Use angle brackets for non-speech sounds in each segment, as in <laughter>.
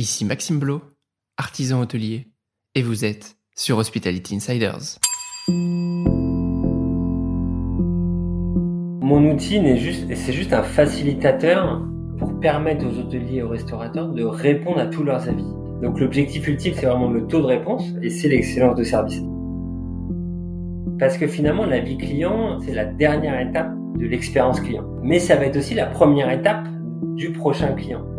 Ici Maxime Blo, artisan hôtelier, et vous êtes sur Hospitality Insiders. Mon outil n'est juste, c'est juste un facilitateur pour permettre aux hôteliers et aux restaurateurs de répondre à tous leurs avis. Donc l'objectif ultime, c'est vraiment le taux de réponse et c'est l'excellence de service. Parce que finalement, la vie client, c'est la dernière étape de l'expérience client. Mais ça va être aussi la première étape du prochain client.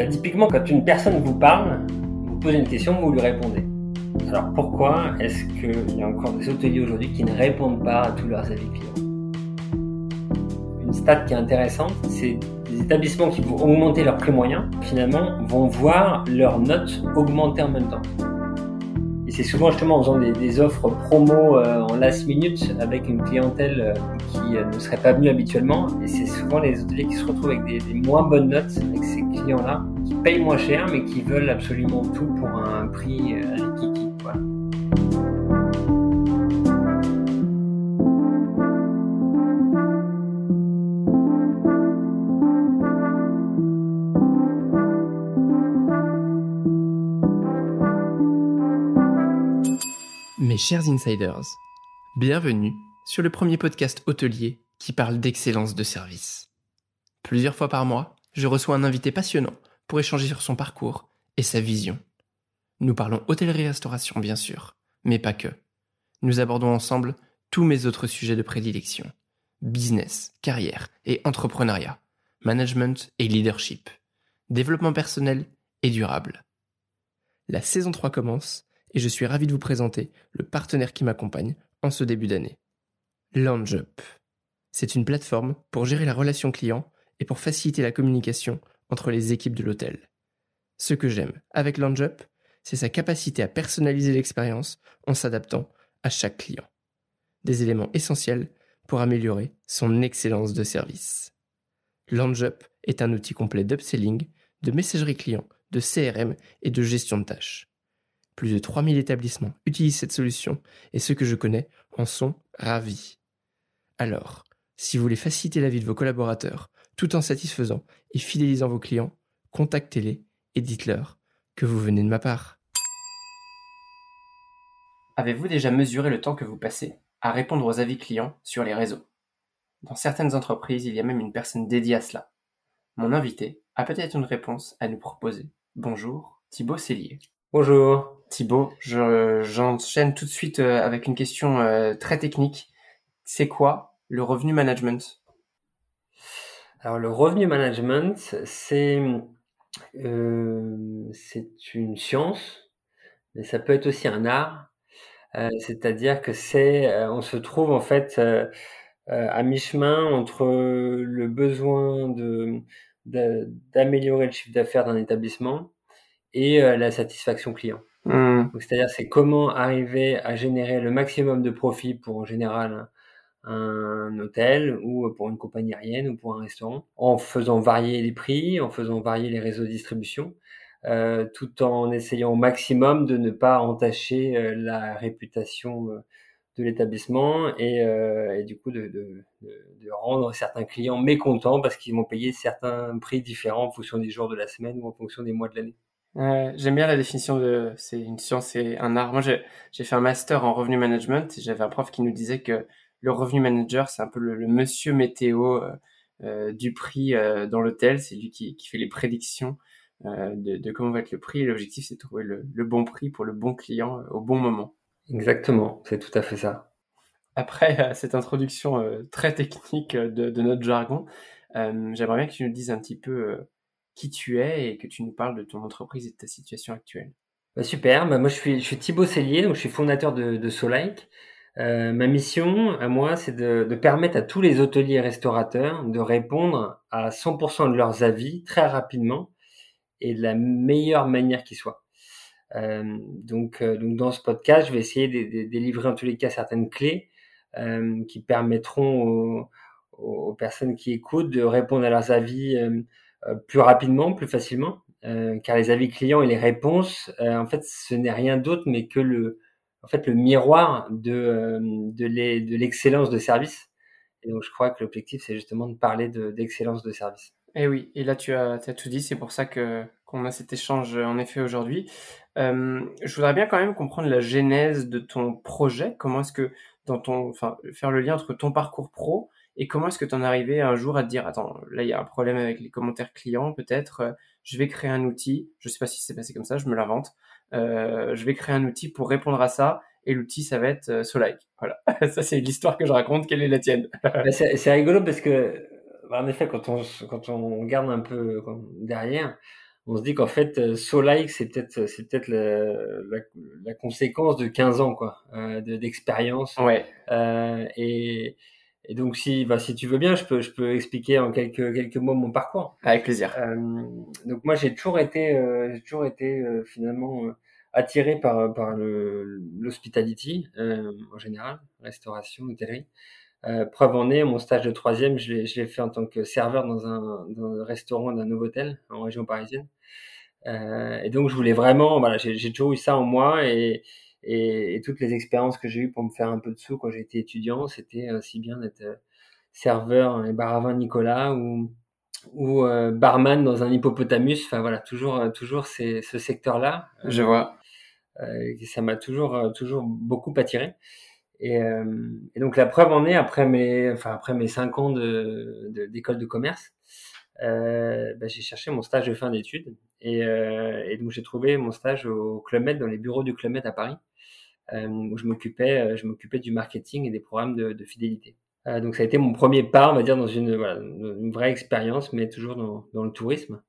Bah, typiquement, quand une personne vous parle, vous posez une question, vous lui répondez. Alors pourquoi est-ce qu'il y a encore des hôteliers aujourd'hui qui ne répondent pas à tous leurs avis clients? Une stat qui est intéressante, c'est des établissements qui vont augmenter leur prix moyen, finalement, vont voir leurs notes augmenter en même temps. Et c'est souvent justement en faisant des, offres promo euh, en last minute avec une clientèle euh, qui euh, ne serait pas venue habituellement. Et c'est souvent les hôteliers qui se retrouvent avec des, moins bonnes notes avec ces clients-là, qui payent moins cher mais qui veulent absolument tout pour un prix à Voilà. Chers insiders, bienvenue sur le premier podcast hôtelier qui parle d'excellence de service. Plusieurs fois par mois, je reçois un invité passionnant pour échanger sur son parcours et sa vision. Nous parlons hôtellerie-restauration bien sûr, mais pas que. Nous abordons ensemble tous mes autres sujets de prédilection. Business, carrière et entrepreneuriat, management et leadership, développement personnel et durable. La saison 3 commence et je suis ravi de vous présenter le partenaire qui m'accompagne en ce début d'année. LoungeUp. C'est une plateforme pour gérer la relation client et pour faciliter la communication entre les équipes de l'hôtel. Ce que j'aime avec LoungeUp, c'est sa capacité à personnaliser l'expérience en s'adaptant à chaque client. Des éléments essentiels pour améliorer son excellence de service. LoungeUp est un outil complet d'upselling, de messagerie client, de CRM et de gestion de tâches. Plus de 3000 établissements utilisent cette solution et ceux que je connais en sont ravis. Alors, si vous voulez faciliter la vie de vos collaborateurs tout en satisfaisant et fidélisant vos clients, contactez-les et dites-leur que vous venez de ma part. Avez-vous déjà mesuré le temps que vous passez à répondre aux avis clients sur les réseaux? Dans certaines entreprises, il y a même une personne dédiée à cela. Mon invité a peut-être une réponse à nous proposer. Bonjour, Thibaut Cellier. Bonjour. Thibaut, j'enchaîne tout de suite euh, avec une question euh, très technique. C'est quoi le revenu management? Alors le revenu management, c'est euh, c'est une science, mais ça peut être aussi un art. C'est-à-dire que c'est, on se trouve en fait à mi-chemin entre le besoin de d'améliorer le chiffre d'affaires d'un établissement et la satisfaction client. Mmh. C'est-à-dire, c'est comment arriver à générer le maximum de profit pour en général un, hôtel ou pour une compagnie aérienne ou pour un restaurant, en faisant varier les prix, en faisant varier les réseaux de distribution, euh, tout en essayant au maximum de ne pas entacher euh, la réputation euh, de l'établissement et, euh, et, du coup de, de, de, rendre certains clients mécontents parce qu'ils vont payer certains prix différents en fonction des jours de la semaine ou en fonction des mois de l'année. J'aime bien la définition de c'est une science et un art. Moi, j'ai fait un master en revenu management et j'avais un prof qui nous disait que le revenu manager, c'est un peu le, monsieur météo euh, euh, du prix euh, dans l'hôtel. C'est lui qui, qui, fait les prédictions de, de, comment va être le prix. L'objectif, c'est de trouver le, le, bon prix pour le bon client au bon moment. Exactement, c'est tout à fait ça. Après cette introduction très technique de, de notre jargon, j'aimerais bien que tu nous dises un petit peu tu es et que tu nous parles de ton entreprise et de ta situation actuelle. Bah, super, bah, moi je suis, Thibaut Cellier, donc je suis fondateur de, de Solike. Euh, ma mission à moi, c'est de, permettre à tous les hôteliers et restaurateurs de répondre à 100% de leurs avis très rapidement et de la meilleure manière qui soit. Euh, donc, euh, donc dans ce podcast, je vais essayer de, délivrer en tous les cas certaines clés qui permettront aux, personnes qui écoutent de répondre à leurs avis plus rapidement, plus facilement, euh, car les avis clients et les réponses, euh, en fait, ce n'est rien d'autre mais que le, en fait, le miroir de, de l'excellence de service. Et donc, je crois que l'objectif, c'est justement de parler d'excellence de, service. Et eh oui, et là, tu as, as tout dit, c'est pour ça que qu'on a cet échange en effet aujourd'hui. je voudrais bien quand même comprendre la genèse de ton projet. Comment est-ce que dans ton, enfin, faire le lien entre ton parcours pro et comment est-ce que tu en es arrivé un jour à te dire, attends, là il y a un problème avec les commentaires clients, peut-être, je vais créer un outil. Je sais pas si c'est passé comme ça, je me l'invente. je vais créer un outil pour répondre à ça et l'outil ça va être euh, Solike. Voilà, <laughs> ça c'est l'histoire que je raconte. Quelle est la tienne? <laughs> C'est rigolo parce que en effet quand on quand on regarde un peu derrière, on se dit qu'en fait euh, Solike c'est peut-être c'est peut-être la, la, conséquence de 15 ans quoi euh, d'expérience. ouais. Euh, et et donc si bah, si tu veux bien, je peux je peux expliquer en quelques quelques mots mon parcours. Avec plaisir. Euh, donc moi j'ai toujours été j'ai toujours été finalement attiré par, par l'hospitality euh, en général, restauration, hôtellerie. Euh, preuve en est, mon stage de troisième, je l'ai fait en tant que serveur dans un, dans un restaurant d'un hôtel en région parisienne. Euh, et donc, je voulais vraiment, voilà, j'ai toujours eu ça en moi et, et, et toutes les expériences que j'ai eues pour me faire un peu de sous quand j'étais étudiant, c'était aussi bien d'être euh, serveur et bar à vin Nicolas ou ou euh, barman dans un hippopotamus. Enfin voilà, toujours euh, toujours c'est ce secteur-là. Je vois. Euh, ça m'a toujours, euh, toujours beaucoup attiré. Et, euh, et, donc la preuve en est après mes, enfin après mes cinq ans de d'école de, commerce, euh, bah, j'ai cherché mon stage de fin d'études et, et, donc j'ai trouvé mon stage au Club Med dans les bureaux du Club Med à Paris, où je m'occupais, je m'occupais du marketing et des programmes de, de fidélité. donc ça a été mon premier pas, on va dire, dans une, voilà, une vraie expérience, mais toujours dans, dans le tourisme.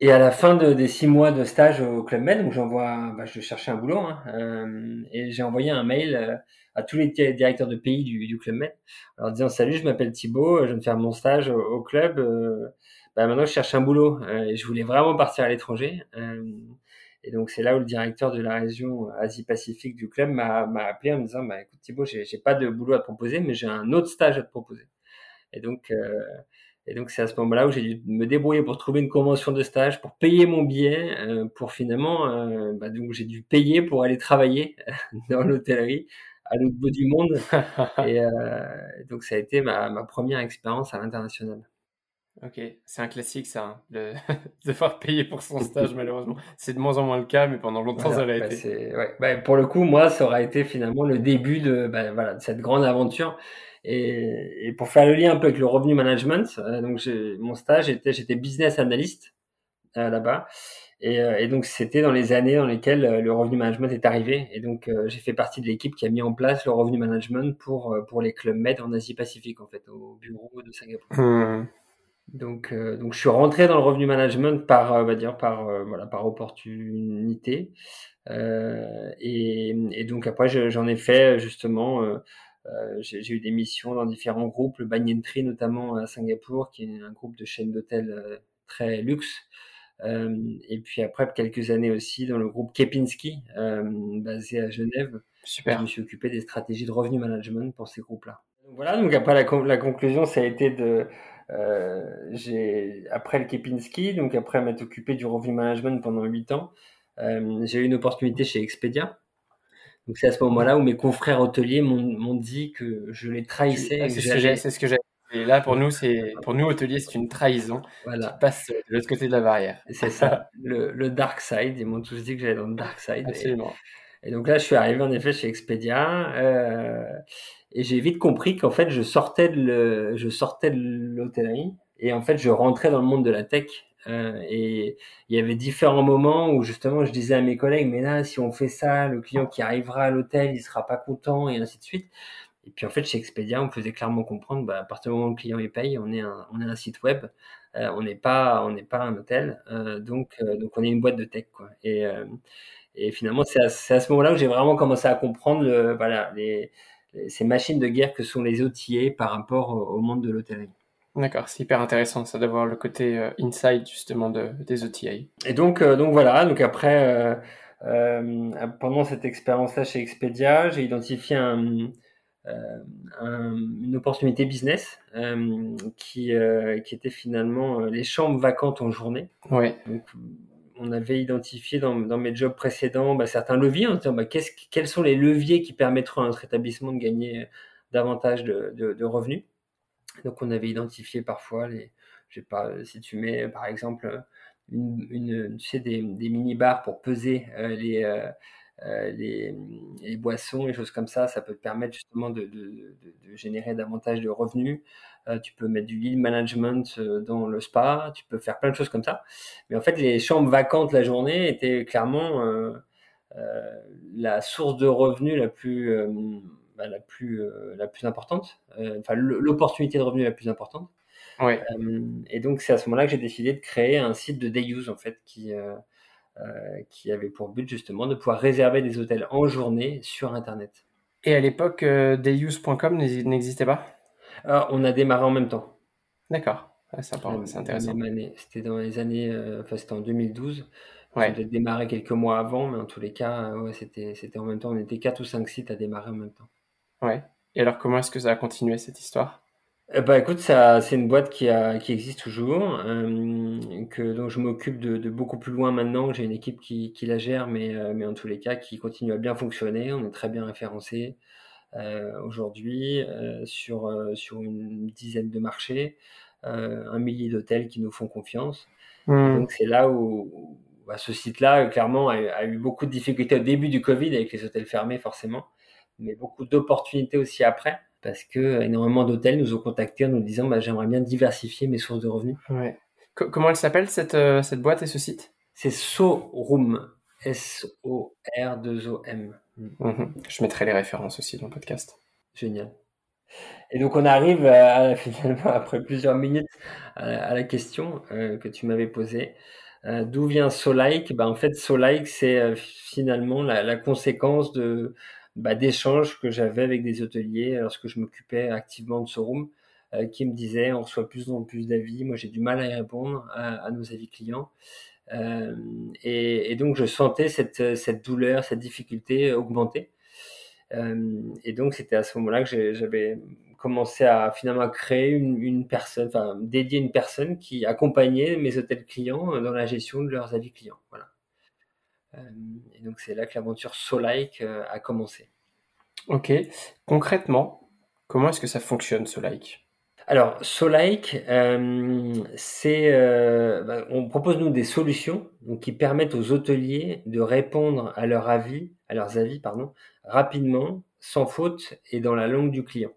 Et à la fin de, des six mois de stage au Club Med, donc j'envoie, bah, je cherchais un boulot, hein, euh, et j'ai envoyé un mail euh, à tous les directeurs de pays du, du Club Med, en disant salut, je m'appelle Thibaut, je viens de faire mon stage au, club, euh, bah, maintenant je cherche un boulot, euh, et je voulais vraiment partir à l'étranger. Et donc c'est là où le directeur de la région Asie-Pacifique du club m'a appelé en me disant, bah, écoute Thibaut, j'ai pas de boulot à te proposer, mais j'ai un autre stage à te proposer. Et donc et donc c'est à ce moment-là où j'ai dû me débrouiller pour trouver une convention de stage, pour payer mon billet, euh, pour finalement, euh, bah, donc j'ai dû payer pour aller travailler <laughs> dans l'hôtellerie à l'autre bout du monde. <laughs> et euh, donc ça a été ma, ma première expérience à l'international. Ok, c'est un classique ça, hein, <laughs> de devoir payer pour son stage <laughs> malheureusement. C'est de moins en moins le cas, mais pendant longtemps ça l'a bah, été. Ouais, bah, pour le coup, moi, ça aura été finalement le début de, bah, voilà, de cette grande aventure. Et, et, pour faire le lien un peu avec le revenu management, euh, donc mon stage était j'étais business analyst euh, là-bas. Et, euh, et, donc c'était dans les années dans lesquelles le revenu management est arrivé. Et donc j'ai fait partie de l'équipe qui a mis en place le revenu management pour pour les clubs med en Asie Pacifique en fait au bureau de Singapour. Mmh. Donc donc je suis rentré dans le revenu management par on va dire par voilà par opportunité. Et, et, donc après j'en ai fait justement euh, j'ai eu des missions dans différents groupes, le Banyan Tree notamment à Singapour, qui est un groupe de chaînes d'hôtels euh, très luxe. Euh, et puis après quelques années aussi dans le groupe Kepinski, basé à Genève. Super. Je me suis occupé des stratégies de revenu management pour ces groupes-là. Voilà, donc après la, la, conclusion, ça a été de, euh, j'ai après le Kepinski, donc après m'être occupé du revenu management pendant 8 ans, euh, j'ai eu une opportunité chez Expedia, donc c'est à ce moment-là où mes confrères hôteliers m'ont dit que je les trahissais. Ah, c'est ce que j'ai. Et là, pour nous, c'est pour nous hôteliers, c'est une trahison. Voilà. Qui passe de l'autre côté de la barrière. C'est ça, <laughs> le, le, dark side. Ils m'ont tous dit que j'allais dans le dark side. Absolument. Et, donc là, je suis arrivé en effet chez Expedia euh, et j'ai vite compris qu'en fait, je sortais de l'hôtellerie et en fait, je rentrais dans le monde de la tech euh, et il y avait différents moments où justement je disais à mes collègues, mais là, si on fait ça, le client qui arrivera à l'hôtel, il sera pas content et ainsi de suite. Et puis en fait, chez Expedia, on faisait clairement comprendre, bah, à partir du moment où le client est paye, on est un, site web, euh, on n'est pas, on n'est pas un hôtel, euh, donc donc on est une boîte de tech quoi. Et et finalement, c'est à, à, ce moment-là où j'ai vraiment commencé à comprendre, le, voilà, les, ces machines de guerre que sont les outillés par rapport au, au monde de l'hôtellerie. D'accord, c'est hyper intéressant ça d'avoir le côté euh, inside justement de, des OTA. Et donc, euh, donc voilà, donc après, euh, pendant cette expérience-là chez Expedia, j'ai identifié un, un, une opportunité business qui, qui était finalement les chambres vacantes en journée. Ouais. Donc, on avait identifié dans, mes jobs précédents bah, certains leviers en disant bah, quels sont les leviers qui permettront à notre établissement de gagner davantage de, revenus? Donc on avait identifié parfois les, pas, si tu mets par exemple une, une, des, mini-bars pour peser les, boissons, les choses comme ça. Ça peut permettre justement de générer davantage de revenus. Tu peux mettre du lead management dans le spa. Tu peux faire plein de choses comme ça. Mais en fait, les chambres vacantes la journée étaient clairement la source de revenus la plus bah, la plus euh, la plus importante, euh, enfin l'opportunité de revenu la plus importante. Ouais. Euh, et donc c'est à ce moment-là que j'ai décidé de créer un site de day use en fait qui qui avait pour but justement de pouvoir réserver des hôtels en journée sur internet. Et à l'époque, dayuse.com n'existait pas? On a démarré en même temps. D'accord, c'est intéressant. C'était dans les années, enfin c'était en 2012. Ouais. Peut-être démarré quelques mois avant, mais en tous les cas, ouais, c'était en même temps. On était 4 ou 5 sites à démarrer en même temps. Ouais. Et alors, comment est-ce que ça a continué cette histoire? Ben, écoute, ça, c'est une boîte qui, a, qui existe toujours, euh, que dont je m'occupe de, de, beaucoup plus loin maintenant. J'ai une équipe qui, qui la gère, mais, euh, mais en tous les cas, qui continue à bien fonctionner. On est très bien référencé euh, aujourd'hui euh, sur euh, sur une dizaine de marchés, un millier d'hôtels qui nous font confiance. Mmh. Donc c'est là où, bah, ce site-là, clairement, a, a, eu beaucoup de difficultés au début du Covid avec les hôtels fermés, forcément mais beaucoup d'opportunités aussi après, parce que énormément d'hôtels nous ont contactés en nous disant bah, j'aimerais bien diversifier mes sources de revenus. Ouais. comment elle s'appelle cette, euh, cette boîte et ce site? C'est SoRoom, S-O-R-2-O-M. Mhm. Je mettrai les références aussi dans le podcast. Génial. Et donc on arrive à, <laughs> finalement après plusieurs minutes à, la question euh, que tu m'avais posée. Euh, d'où vient SoLike bah, En fait, SoLike, c'est finalement la, conséquence de, bah, d'échanges que j'avais avec des hôteliers lorsque je m'occupais activement de euh, qui me disaient on reçoit plus en plus d'avis, moi j'ai du mal à y répondre à, nos avis clients. Euh, et, donc je sentais cette, cette douleur, cette difficulté augmenter. Euh, et donc c'était à ce moment-là que j'avais commencé à finalement créer une, personne, enfin dédier une personne qui accompagnait mes hôtels clients dans la gestion de leurs avis clients. Voilà. Euh, et donc c'est là que l'aventure Solike a commencé. Ok. Concrètement, comment est-ce que ça fonctionne Solike? Alors, Solike, euh, euh, bah, on propose nous des solutions qui permettent aux hôteliers de répondre à leur avis, leurs avis, rapidement, sans faute et dans la langue du client.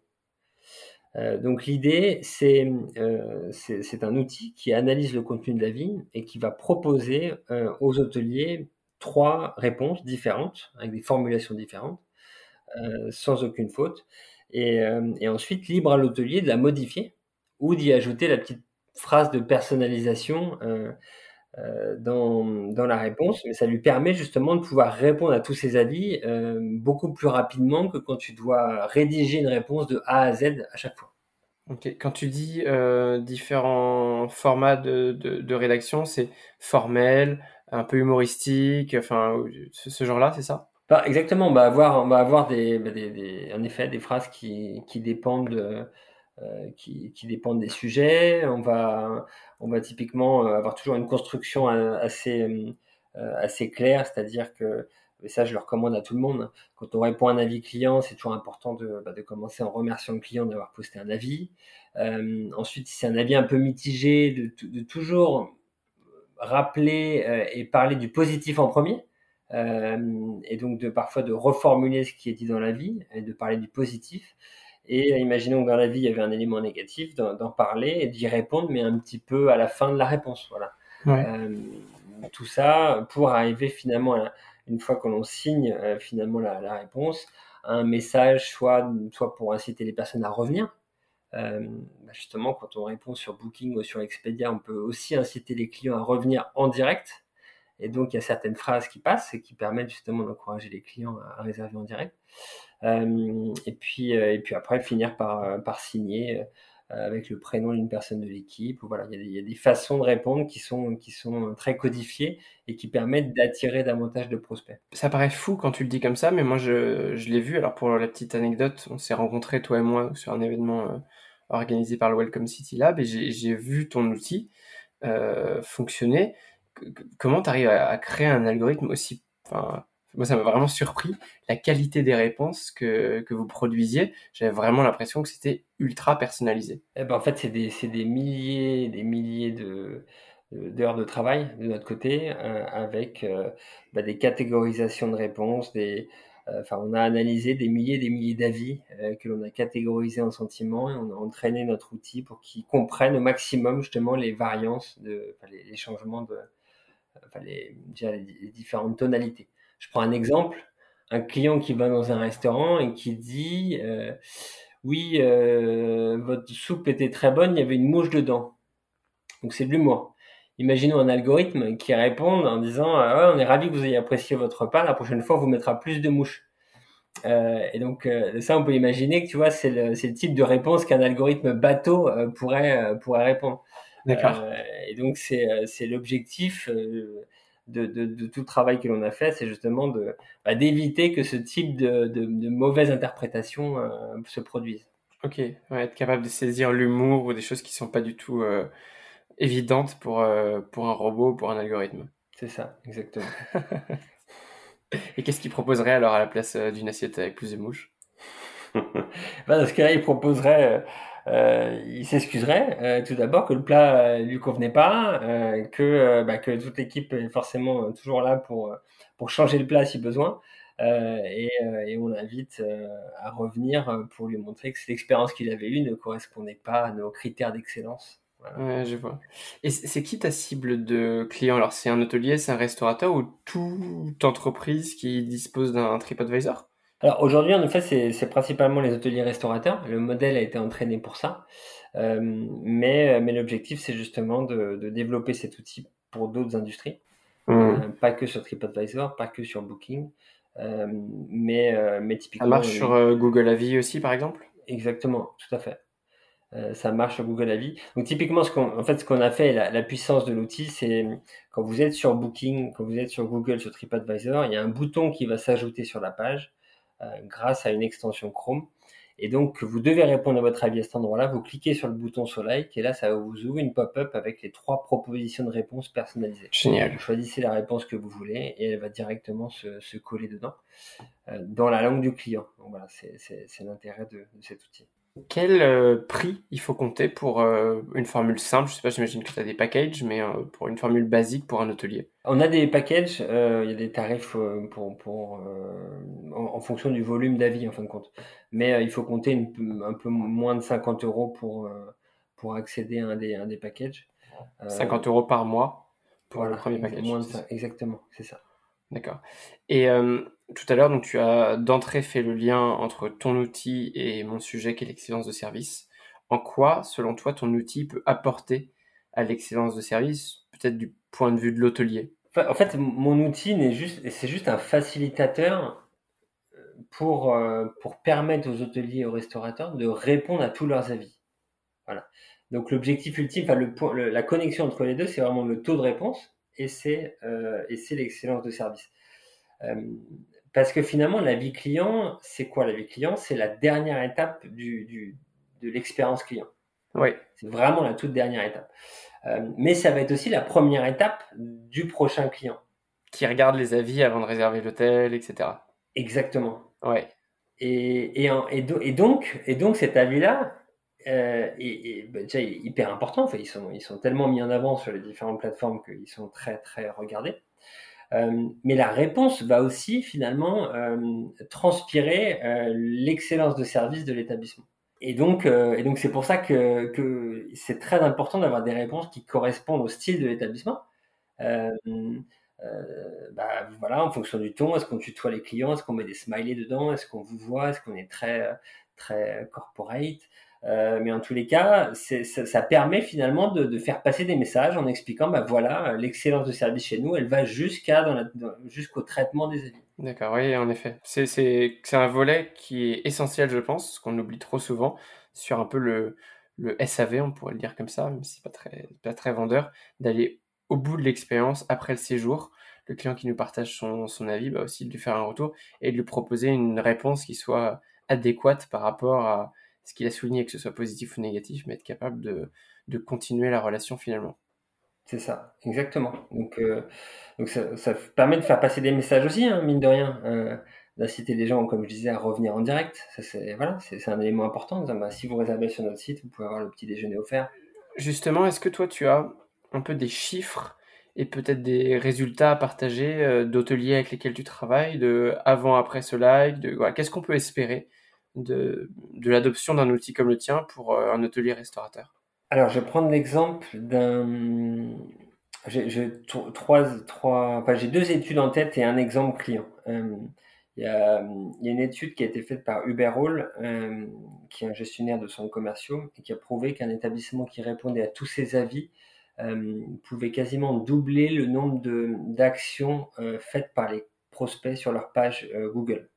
Euh, donc l'idée, c'est, c'est, un outil qui analyse le contenu de l'avis et qui va proposer aux hôteliers trois réponses différentes, avec des formulations différentes, sans aucune faute. Et, euh, et ensuite, libre à l'hôtelier de la modifier ou d'y ajouter la petite phrase de personnalisation euh, euh dans, dans, la réponse. Mais ça lui permet justement de pouvoir répondre à tous ces avis beaucoup plus rapidement que quand tu dois rédiger une réponse de A à Z à chaque fois. Ok, quand tu dis différents formats de, de rédaction, c'est formel, un peu humoristique, enfin ce, genre-là, c'est ça? Bah, Exactement, on va avoir, on va avoir des, bah, des, des, en effet des phrases qui, qui dépendent de, euh, qui, qui, dépendent des sujets. On va, on va typiquement euh, avoir toujours une construction assez, euh, assez claire, c'est-à-dire que et ça, je le recommande à tout le monde. Quand on répond à un avis client, c'est toujours important de, bah, de, commencer en remerciant le client d'avoir posté un avis. Euh, ensuite, si c'est un avis un peu mitigé, de, de toujours rappeler euh, et parler du positif en premier. Euh, et donc de parfois de reformuler ce qui est dit dans la vie et de parler du positif. Et imaginons que dans la vie il y avait un élément négatif, d'en parler et d'y répondre, mais un petit peu à la fin de la réponse. Voilà. Euh, tout ça pour arriver finalement, à, une fois que l'on signe euh, finalement la, la, réponse, à un message soit, soit pour inciter les personnes à revenir, euh, bah, justement, quand on répond sur Booking ou sur Expedia, on peut aussi inciter les clients à revenir en direct. Et donc, il y a certaines phrases qui passent et qui permettent justement d'encourager les clients à, réserver en direct. Euh, et, puis, euh, et puis après, finir par, par signer avec le prénom d'une personne de l'équipe. Voilà, il y, a des, façons de répondre qui sont, qui sont très codifiées et qui permettent d'attirer davantage de prospects. Ça paraît fou quand tu le dis comme ça, mais moi je, je l'ai vu. Alors pour la petite anecdote, on s'est rencontrés toi et moi sur un événement organisé par le Welcome City Lab et j'ai vu ton outil euh, fonctionner. Comment tu arrives à, créer un algorithme aussi... Moi, ça m'a vraiment surpris la qualité des réponses que, que vous produisiez. J'avais vraiment l'impression que c'était ultra personnalisé. Eh ben, en fait, c'est des, des, milliers, des milliers d'heures de travail de notre côté, avec bah, des catégorisations de réponses, des, enfin, on a analysé des milliers des milliers d'avis que l'on a catégorisés en sentiments et on a entraîné notre outil pour qu'il comprenne au maximum justement les variances, de, les, changements de, enfin, les, différentes tonalités. Je prends un exemple, un client qui va dans un restaurant et qui dit oui, euh, votre soupe était très bonne, il y avait une mouche dedans. Donc c'est de l'humour. Imaginons un algorithme qui répond en disant ah on est ravi que vous ayez apprécié votre repas, la prochaine fois on vous mettra plus de mouches. Euh, et donc euh, ça on peut imaginer que tu vois c'est le, le, type de réponse qu'un algorithme bateau pourrait pourrait répondre. D'accord. et donc c'est l'objectif de, de, tout le travail que l'on a fait, c'est justement de bah, d'éviter que ce type de, de mauvaise interprétation euh, se produise. Ok, être capable de saisir l'humour ou des choses qui sont pas du tout euh, évidentes pour, euh, pour un robot, pour un algorithme. C'est ça, exactement. <laughs> Et qu'est-ce qu'il proposerait alors à la place d'une assiette avec plus de mouches? <laughs> Bah, Dans ce cas-là, il proposerait euh, il s'excuserait euh, tout d'abord que le plat euh, lui convenait pas, que, bah, que toute l'équipe est forcément toujours là pour, changer le plat si besoin. Et, et, on l'invite à revenir pour lui montrer que l'expérience qu'il avait eue ne correspondait pas à nos critères d'excellence. Ouais, je vois. Et c'est qui ta cible de client Alors, c'est un hôtelier, c'est un restaurateur ou toute entreprise qui dispose d'un TripAdvisor? Alors aujourd'hui, en effet, c'est principalement les hôteliers restaurateurs. Le modèle a été entraîné pour ça. Euh, mais mais l'objectif, c'est justement de, de, développer cet outil pour d'autres industries. Mmh. Euh, pas que sur TripAdvisor, pas que sur Booking. Euh, mais, euh, mais typiquement. Ça marche sur Google Avis aussi, par exemple? Exactement, tout à fait. ça marche sur Google Avis. Donc typiquement, ce qu'on, en fait, ce qu'on a fait, la, la puissance de l'outil, c'est quand vous êtes sur Booking, quand vous êtes sur Google, sur TripAdvisor, il y a un bouton qui va s'ajouter sur la page euh, grâce à une extension Chrome. Et donc, vous devez répondre à votre avis à cet endroit-là. Vous cliquez sur le bouton sur like et là, ça vous ouvre une pop-up avec les trois propositions de réponse personnalisées. Génial. Vous choisissez la réponse que vous voulez et elle va directement se, se coller dedans euh, dans la langue du client. Donc voilà, c'est l'intérêt de, de, cet outil. Quel euh, prix il faut compter pour euh, une formule simple? Je sais pas, j'imagine que tu as des packages, mais euh, pour une formule basique pour un hôtelier. On a des packages, il y a des tarifs pour, pour en, fonction du volume d'avis en fin de compte. Mais il faut compter un peu moins de 50 euros pour, pour accéder à un des, un des packages. 50 euros par mois pour le premier package. exactement, c'est ça. D'accord. Et tout à l'heure, donc tu as d'entrée fait le lien entre ton outil et mon sujet qui est l'excellence de service. En quoi, selon toi, ton outil peut apporter à l'excellence de service, peut-être du point de vue de l'hôtelier? En fait, mon outil n'est juste, c'est juste un facilitateur euh, pour, euh, pour permettre aux hôteliers et aux restaurateurs de répondre à tous leurs avis. Voilà. Donc l'objectif ultime, enfin le, la connexion entre les deux, c'est vraiment le taux de réponse et c'est euh, l'excellence de service. Parce que finalement, la vie client, c'est quoi la vie client? C'est la dernière étape du, du de l'expérience client. Oui. C'est vraiment la toute dernière étape. Euh, mais ça va être aussi la première étape du prochain client. Qui regarde les avis avant de réserver l'hôtel, etc. Exactement. Ouais. Et, et, et, et, donc, et donc cet avis-là, euh, et, et bah, déjà hyper important. Enfin, ils sont ils sont tellement mis en avant sur les différentes plateformes qu'ils sont très très regardés. Euh, mais la réponse va aussi finalement euh, transpirer euh, l'excellence de service de l'établissement. Et donc, et donc c'est pour ça que, c'est très important d'avoir des réponses qui correspondent au style de l'établissement. Bah, voilà, en fonction du ton, est-ce qu'on tutoie les clients, est-ce qu'on met des smileys dedans, est-ce qu'on vous voit, est-ce qu'on est très très corporate, euh, mais en tous les cas, ça, permet finalement de, faire passer des messages en expliquant, bah voilà, l'excellence de service chez nous, elle va jusqu'à jusqu'au traitement des avis. D'accord, oui, en effet. C'est un volet qui est essentiel, je pense, qu'on oublie trop souvent sur un peu le, le SAV, on pourrait le dire comme ça, même si c'est pas très, pas très vendeur, d'aller au bout de l'expérience après le séjour. Le client qui nous partage son, son avis, bah aussi de lui faire un retour et de lui proposer une réponse qui soit adéquate par rapport à, ce qu'il a souligné, que ce soit positif ou négatif, mais être capable de, de continuer la relation finalement. C'est ça, exactement. Donc, euh, donc ça, ça, permet de faire passer des messages aussi, hein, mine de rien, euh, d'inciter les gens, comme je disais, à revenir en direct. Ça, c'est voilà, c'est un élément important. Disant, bah, si vous réservez sur notre site, vous pouvez avoir le petit déjeuner offert. Justement, est-ce que toi, tu as un peu des chiffres et peut-être des résultats à partager euh, d'hôteliers avec lesquels tu travailles, de avant-après ce live, de qu'est-ce qu'on peut espérer de, de l'adoption d'un outil comme le tien pour euh, un hôtelier restaurateur Alors, je vais prendre l'exemple d'un. J'ai trois, trois... Enfin, deux études en tête et un exemple client. Euh, il y, a, y, a, une étude qui a été faite par Uberall, qui est un gestionnaire de centres commerciaux, et qui a prouvé qu'un établissement qui répondait à tous ses avis euh, pouvait quasiment doubler le nombre d'actions euh, faites par les prospects sur leur page euh, Google.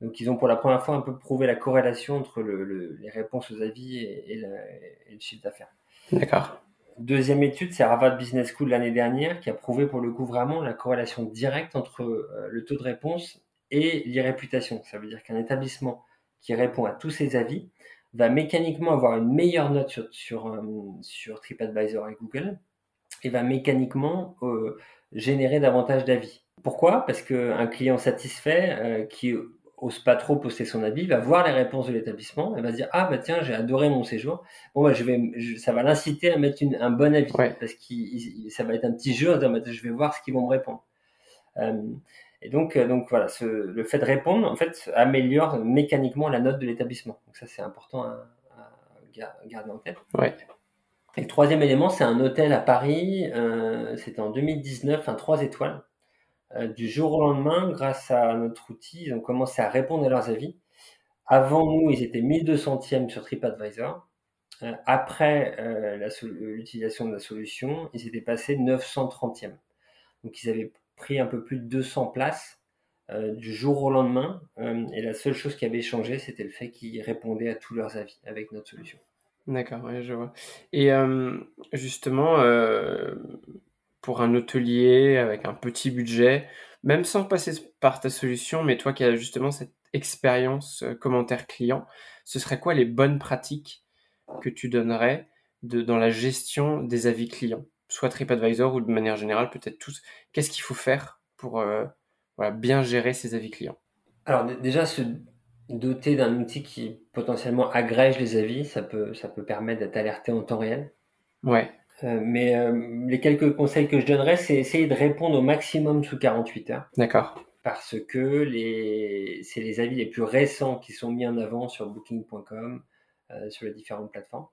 Donc ils ont pour la première fois un peu prouvé la corrélation entre le, les réponses aux avis et, le chiffre d'affaires. D'accord. Deuxième étude, c'est Harvard Business School l'année dernière qui a prouvé pour le coup vraiment la corrélation directe entre le taux de réponse et l'irréputation. Ça veut dire qu'un établissement qui répond à tous ses avis va mécaniquement avoir une meilleure note sur, sur, euh, sur TripAdvisor et Google et va mécaniquement euh, générer davantage d'avis. Pourquoi? Parce qu'un client satisfait euh, qui ose pas trop poster son avis va voir les réponses de l'établissement et va se dire ah bah tiens j'ai adoré mon séjour bon bah je vais ça va l'inciter à mettre une, un bon avis parce que ça va être un petit jeu bah, je vais voir ce qu'ils vont me répondre et donc, euh, donc voilà, ce, le fait de répondre, en fait, améliore mécaniquement la note de l'établissement. Donc ça, c'est important à, garder en tête. Ouais. Et le troisième élément, c'est un hôtel à Paris. Euh, C'était en 2019, un 3 étoiles. Euh, du jour au lendemain, grâce à notre outil, ils ont commencé à répondre à leurs avis. Avant nous, ils étaient 1200e sur TripAdvisor. Euh, après euh, l'utilisation de la solution, ils étaient passés 930e. Donc ils avaient pris un peu plus de 200 places du jour au lendemain. Et la seule chose qui avait changé, c'était le fait qu'ils répondaient à tous leurs avis avec notre solution. D'accord, oui, je vois. Et justement, pour un hôtelier avec un petit budget, même sans passer par ta solution, mais toi qui as justement cette expérience commentaire client, ce serait quoi les bonnes pratiques que tu donnerais de, dans la gestion des avis clients? Soit TripAdvisor ou de manière générale, peut-être tous. Qu'est-ce qu'il faut faire pour euh, bien gérer ses avis clients? Alors déjà, se doter d'un outil qui potentiellement agrège les avis, ça peut, ça peut permettre d'être alerté en temps réel. Ouais. Euh, mais euh, les quelques conseils que je donnerais, c'est essayer de répondre au maximum sous 48 heures. D'accord. Parce que les, c'est les avis les plus récents qui sont mis en avant sur booking.com, sur les différentes plateformes.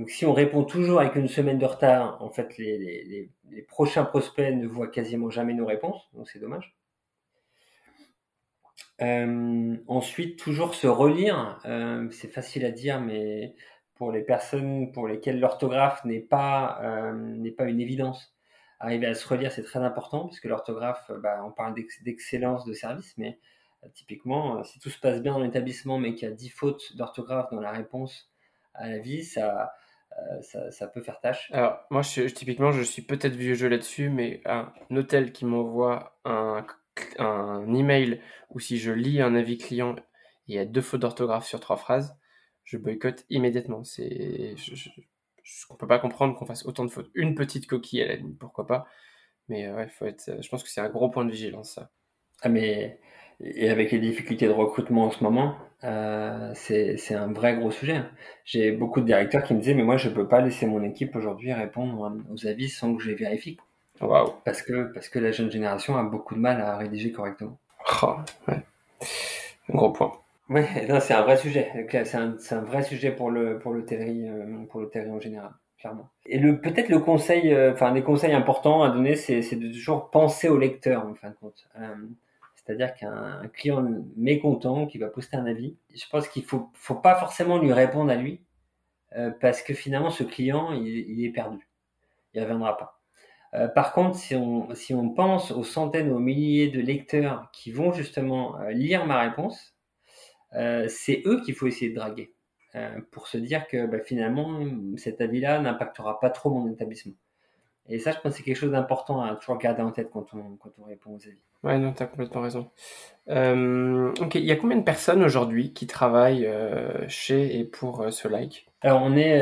Donc si on répond toujours avec une semaine de retard, en fait, les, prochains prospects ne voient quasiment jamais nos réponses, donc c'est dommage. Euh, ensuite, toujours se relire, euh, c'est facile à dire, mais pour les personnes pour lesquelles l'orthographe n'est pas, euh, pas une évidence, arriver à se relire, c'est très important, parce que l'orthographe, bah, on parle d'excellence de service, mais typiquement, si tout se passe bien dans l'établissement, mais qu'il y a 10 fautes d'orthographe dans la réponse à la vie, ça, euh, ça, peut faire tâche. Alors, moi, typiquement, je suis peut-être vieux jeu là-dessus, mais un hôtel qui m'envoie un, un email ou si je lis un avis client il y a deux fautes d'orthographe sur trois phrases, je boycotte immédiatement. C'est, je, ne peut pas comprendre qu'on fasse autant de fautes. Une petite coquille à la ligne, pourquoi pas. Mais euh, ouais, faut être, je pense que c'est un gros point de vigilance, ça. Ah, mais et avec les difficultés de recrutement en ce moment, euh, c'est un vrai gros sujet. J'ai beaucoup de directeurs qui me disaient, mais moi, je peux pas laisser mon équipe aujourd'hui répondre aux avis sans que je les vérifie. Waouh. Parce que, parce que la jeune génération a beaucoup de mal à rédiger correctement. Oh, ouais. Gros point. Oui, c'est un vrai sujet. C'est un, vrai sujet pour le, pour le euh, pour le en général, clairement. Et peut-être le conseil, euh, enfin, des conseils importants à donner, c'est de toujours penser au lecteur, en fin de compte. Euh, c'est-à-dire qu'un client mécontent qui va poster un avis, je pense qu'il faut, faut pas forcément lui répondre à lui, parce que finalement ce client il, est perdu, il reviendra pas. Par contre, si on, si on pense aux centaines, aux milliers de lecteurs qui vont justement lire ma réponse, c'est eux qu'il faut essayer de draguer pour se dire que bah, finalement cet avis-là n'impactera pas trop mon établissement. Et ça, je pense que c'est quelque chose d'important à toujours garder en tête quand on, quand on répond aux avis. Ouais, non, tu as complètement raison. Euh, ok, il y a combien de personnes aujourd'hui qui travaillent euh, chez et pour euh, ce like? Alors, on est.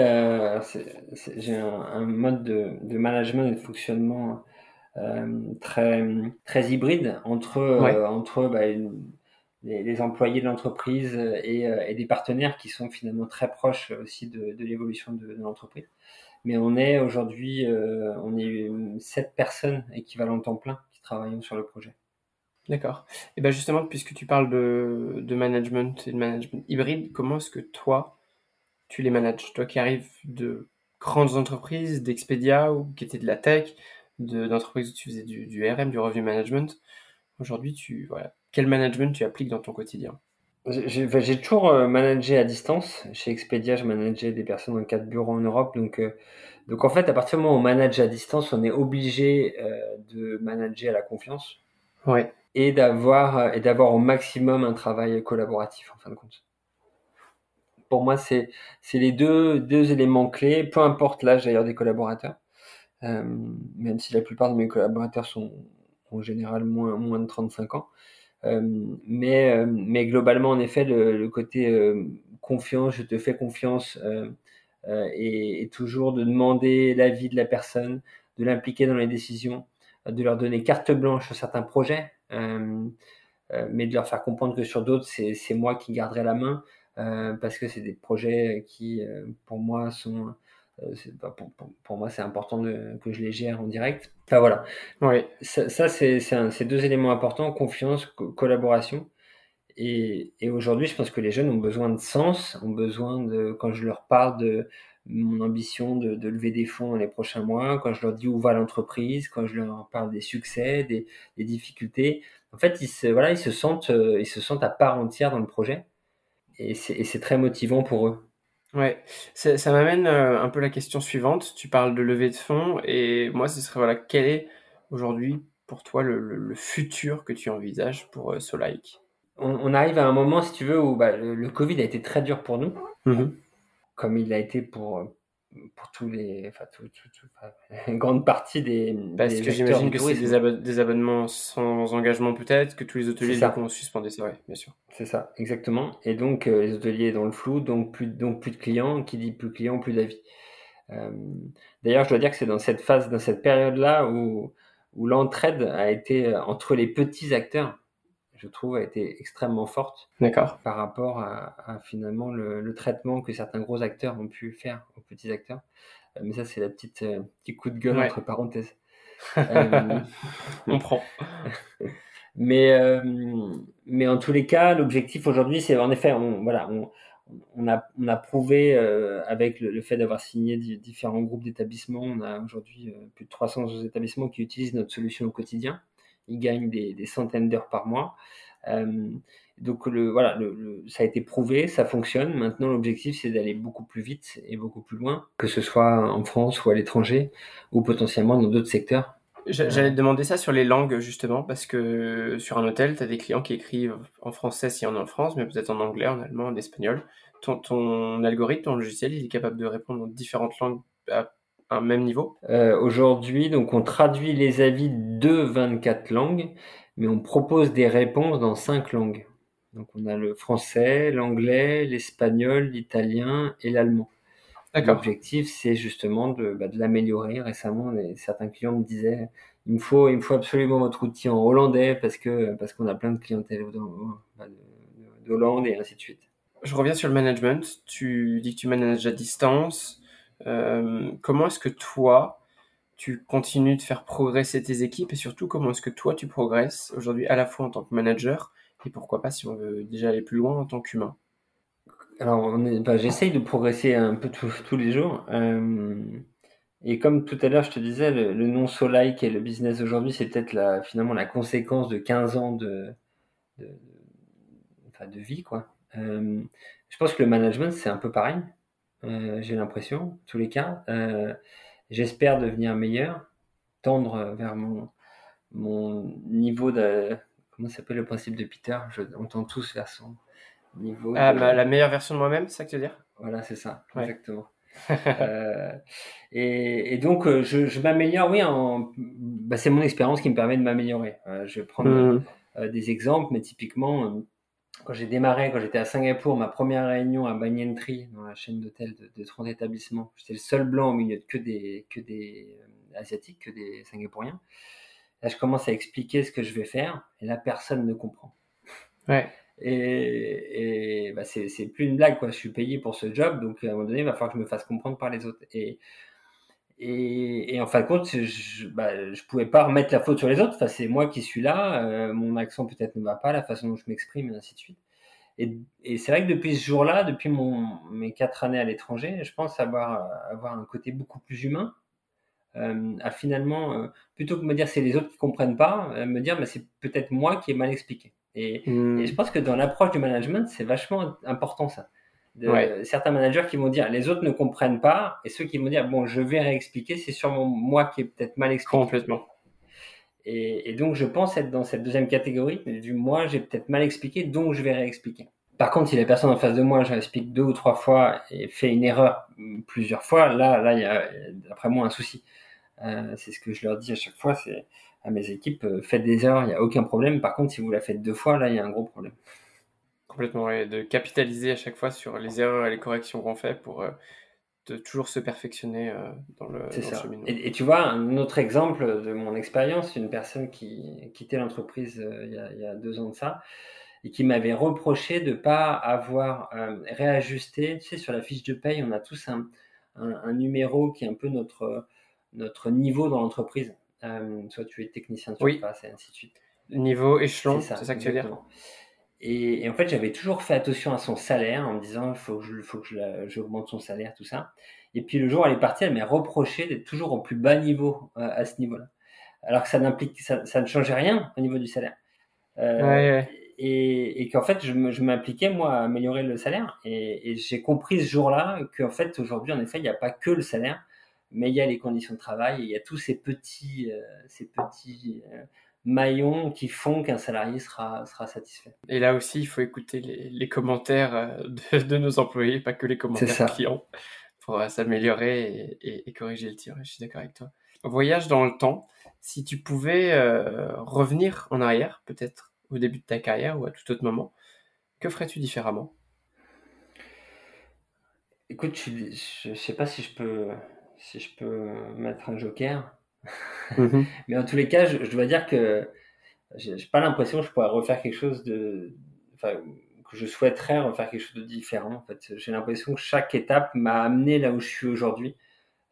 J'ai un, mode de, de, management et de fonctionnement très, très hybride entre, entre bah, les, employés de l'entreprise et, et, des partenaires qui sont finalement très proches aussi de, de l'évolution de, de l'entreprise. Mais on est aujourd'hui, on est sept personnes équivalent temps plein qui travaillent sur le projet. D'accord. Et bien justement, puisque tu parles de, de management et de management hybride, comment est-ce que toi, tu les manages? Toi qui arrives de grandes entreprises, d'Expedia ou qui étaient de la tech, d'entreprises où tu faisais du, du, RM, du review management, aujourd'hui, tu, voilà, quel management tu appliques dans ton quotidien j'ai toujours euh, managé à distance. Chez Expedia, je manageais des personnes dans quatre bureaux en Europe. Donc, euh, donc en fait, à partir du moment où on manage à distance, on est obligé euh, de manager à la confiance. Ouais et d'avoir et d'avoir au maximum un travail collaboratif en fin de compte. Pour moi, c'est c'est les deux deux éléments clés, peu importe l'âge d'ailleurs des collaborateurs, euh, même si la plupart de mes collaborateurs sont en général moins moins de 35 ans. Euh, mais euh, mais globalement, en effet, le, le côté euh, confiance, je te fais confiance, et, et, toujours de demander l'avis de la personne, de l'impliquer dans les décisions, de leur donner carte blanche sur certains projets, euh, euh, mais de leur faire comprendre que sur d'autres, c'est moi qui garderai la main, euh, parce que c'est des projets qui, pour moi, sont... Pour, pour, pour, moi, c'est important de, que je les gère en direct. Enfin voilà. Oui. Ça, ça c'est deux éléments importants confiance, collaboration. Et, et aujourd'hui, je pense que les jeunes ont besoin de sens, ont besoin de, quand je leur parle de, mon ambition de, de, lever des fonds dans les prochains mois, quand je leur dis où va l'entreprise, quand je leur parle des succès, des, des, difficultés, en fait, ils se, voilà, ils se sentent, euh, ils se sentent à part entière dans le projet, et c'est très motivant pour eux. Ouais, ça, ça m'amène euh, un peu la question suivante. Tu parles de lever de fonds, et moi, ce serait voilà, quel est aujourd'hui pour toi le, le, futur que tu envisages pour euh, Solike? On, on, arrive à un moment, si tu veux, où bah, le, le, Covid a été très dur pour nous. Mmh comme il a été pour pour tous les, enfin, tout, tout, <laughs> une grande partie des. Parce des que j'imagine que c'est des, des, abonnements sans engagement peut-être, que tous les hôteliers ont suspendu ça, oui, bien sûr. C'est ça, exactement. Et donc euh, les hôteliers dans le flou, donc plus, donc plus de clients, qui dit plus de clients, plus d'avis. Euh, D'ailleurs, je dois dire que c'est dans cette phase, dans cette période-là où où l'entraide a été entre les petits acteurs je trouve, a été extrêmement forte. D'accord. Par rapport à, à finalement le, le, traitement que certains gros acteurs ont pu faire aux petits acteurs. Euh, mais ça, c'est la petite euh, petit coup de gueule entre parenthèses. <laughs> euh, on prend. <laughs> mais euh, mais en tous les cas, l'objectif aujourd'hui, c'est en effet, on, voilà, on, on a, on a prouvé euh, avec le, le fait d'avoir signé différents groupes d'établissements, on a aujourd'hui euh, plus de 300 établissements qui utilisent notre solution au quotidien ils gagnent des, des centaines d'heures par mois. Euh, donc le, voilà, le, ça a été prouvé, ça fonctionne. Maintenant, l'objectif, c'est d'aller beaucoup plus vite et beaucoup plus loin, que ce soit en France ou à l'étranger, ou potentiellement dans d'autres secteurs. J'allais te demander ça sur les langues, justement, parce que sur un hôtel, tu as des clients qui écrivent en français si on est en France, mais peut-être en anglais, en allemand, en espagnol. Ton, ton algorithme, ton logiciel, il est capable de répondre en différentes langues à un même niveau euh, Aujourd'hui, donc on traduit les avis de 24 langues, mais on propose des réponses dans 5 langues. Donc on a le français, l'anglais, l'espagnol, l'italien et l'allemand. L'objectif, c'est justement de, bah, de l'améliorer. Récemment, les, certains clients me disaient il me faut, il me faut absolument votre outil en hollandais parce que parce qu'on a plein de clientèle d'Hollande et ainsi de suite. Je reviens sur le management. Tu dis que tu manages à distance. Euh, comment est-ce que toi, tu continues de faire progresser tes équipes et surtout comment est-ce que toi, tu progresses aujourd'hui à la fois en tant que manager et pourquoi pas si on veut déjà aller plus loin en tant qu'humain? Alors, bah, j'essaye de progresser un peu tous les jours. Euh, et comme tout à l'heure, je te disais, le, le nom Solike et le business aujourd'hui, c'est peut-être finalement la conséquence de 15 ans de, de vie. Quoi. Euh, je pense que le management, c'est un peu pareil. Euh, j'ai l'impression, tous les cas. Euh, J'espère devenir meilleur, tendre vers mon, mon niveau de... Comment s'appelle le principe de Peter? Je, On tend tous vers son niveau. Ah, de... la meilleure version de moi-même, c'est ça que tu veux dire? Voilà, c'est ça, ouais. exactement. <laughs> euh, et, et, donc, je, je m'améliore, oui, en... bah, c'est mon expérience qui me permet de m'améliorer. Euh, je vais prendre mmh. euh, des exemples, mais typiquement, quand j'ai démarré, quand j'étais à Singapour, ma première réunion à Banyan Tree, dans la chaîne d'hôtels de, de, 30 établissements, j'étais le seul blanc au milieu de que des, que des euh, asiatiques, que des singapouriens. Là, je commence à expliquer ce que je vais faire, et là, personne ne comprend. Ouais. Et, et bah, c'est plus une blague, quoi. Je suis payé pour ce job, donc à un moment donné, il va falloir que je me fasse comprendre par les autres. Et, Et, en fin de compte, je, bah, je pouvais pas remettre la faute sur les autres. Enfin, c'est moi qui suis là. Euh, mon accent peut-être ne va pas, la façon dont je m'exprime, et ainsi de suite. Et, et c'est vrai que depuis ce jour-là, depuis mon, mes quatre années à l'étranger, je pense avoir, avoir un côté beaucoup plus humain. Euh, à finalement, euh, plutôt que de me dire c'est les autres qui comprennent pas, euh, me dire mais c'est peut-être moi qui ai mal expliqué. Et, hmm. et je pense que dans l'approche du management, c'est vachement important ça de certains managers qui vont dire les autres ne comprennent pas et ceux qui vont dire bon je vais réexpliquer c'est sûrement moi qui ai peut-être mal expliqué. Complètement. Et, et, donc je pense être dans cette deuxième catégorie du moi j'ai peut-être mal expliqué donc je vais réexpliquer. Par contre si la personne en face de moi je réexplique deux ou trois fois et fait une erreur plusieurs fois là là il y a d'après moi un souci. Euh, c'est ce que je leur dis à chaque fois c'est à mes équipes euh, faites des erreurs il n'y a aucun problème. Par contre si vous la faites deux fois là il y a un gros problème Complètement, et de capitaliser à chaque fois sur les erreurs et les corrections qu'on fait pour euh, de toujours se perfectionner euh, dans le, dans Et, et, tu vois, un autre exemple de mon expérience, une personne qui quittait l'entreprise euh, il, y a deux ans de ça, et qui m'avait reproché de ne pas avoir réajusté, tu sais, sur la fiche de paye, on a tous un, un, numéro qui est un peu notre, notre niveau dans l'entreprise. soit tu es technicien de surface et ainsi de suite. Niveau échelon, c'est ça, que tu veux dire? Et, en fait, j'avais toujours fait attention à son salaire en me disant, il faut que je, faut que j'augmente son salaire, tout ça. Et puis le jour où elle est partie, elle m'a reproché d'être toujours au plus bas niveau euh, à ce niveau-là. Alors que ça n'implique, ça, ça, ne changeait rien au niveau du salaire. Euh, ouais, Et, et qu'en fait, je m'impliquais moi à améliorer le salaire. Et, et j'ai compris ce jour-là qu'en fait, aujourd'hui, en effet, il n'y a pas que le salaire, mais il y a les conditions de travail, il y a tous ces petits, euh, ces petits euh, maillons qui font qu'un salarié sera, sera satisfait. Et là aussi, il faut écouter les, commentaires euh, de, nos employés, pas que les commentaires clients, pour s'améliorer et, corriger le tir. Je suis d'accord avec toi. Voyage dans le temps, si tu pouvais euh, revenir en arrière, peut-être au début de ta carrière ou à tout autre moment, que ferais-tu différemment? Écoute, je ne sais pas si je peux si je peux mettre un joker. Mhm. <laughs> Mais en tous les cas, je, dois dire que j'ai pas l'impression que je pourrais refaire quelque chose de, enfin, que je souhaiterais refaire quelque chose de différent. En fait, j'ai l'impression que chaque étape m'a amené là où je suis aujourd'hui.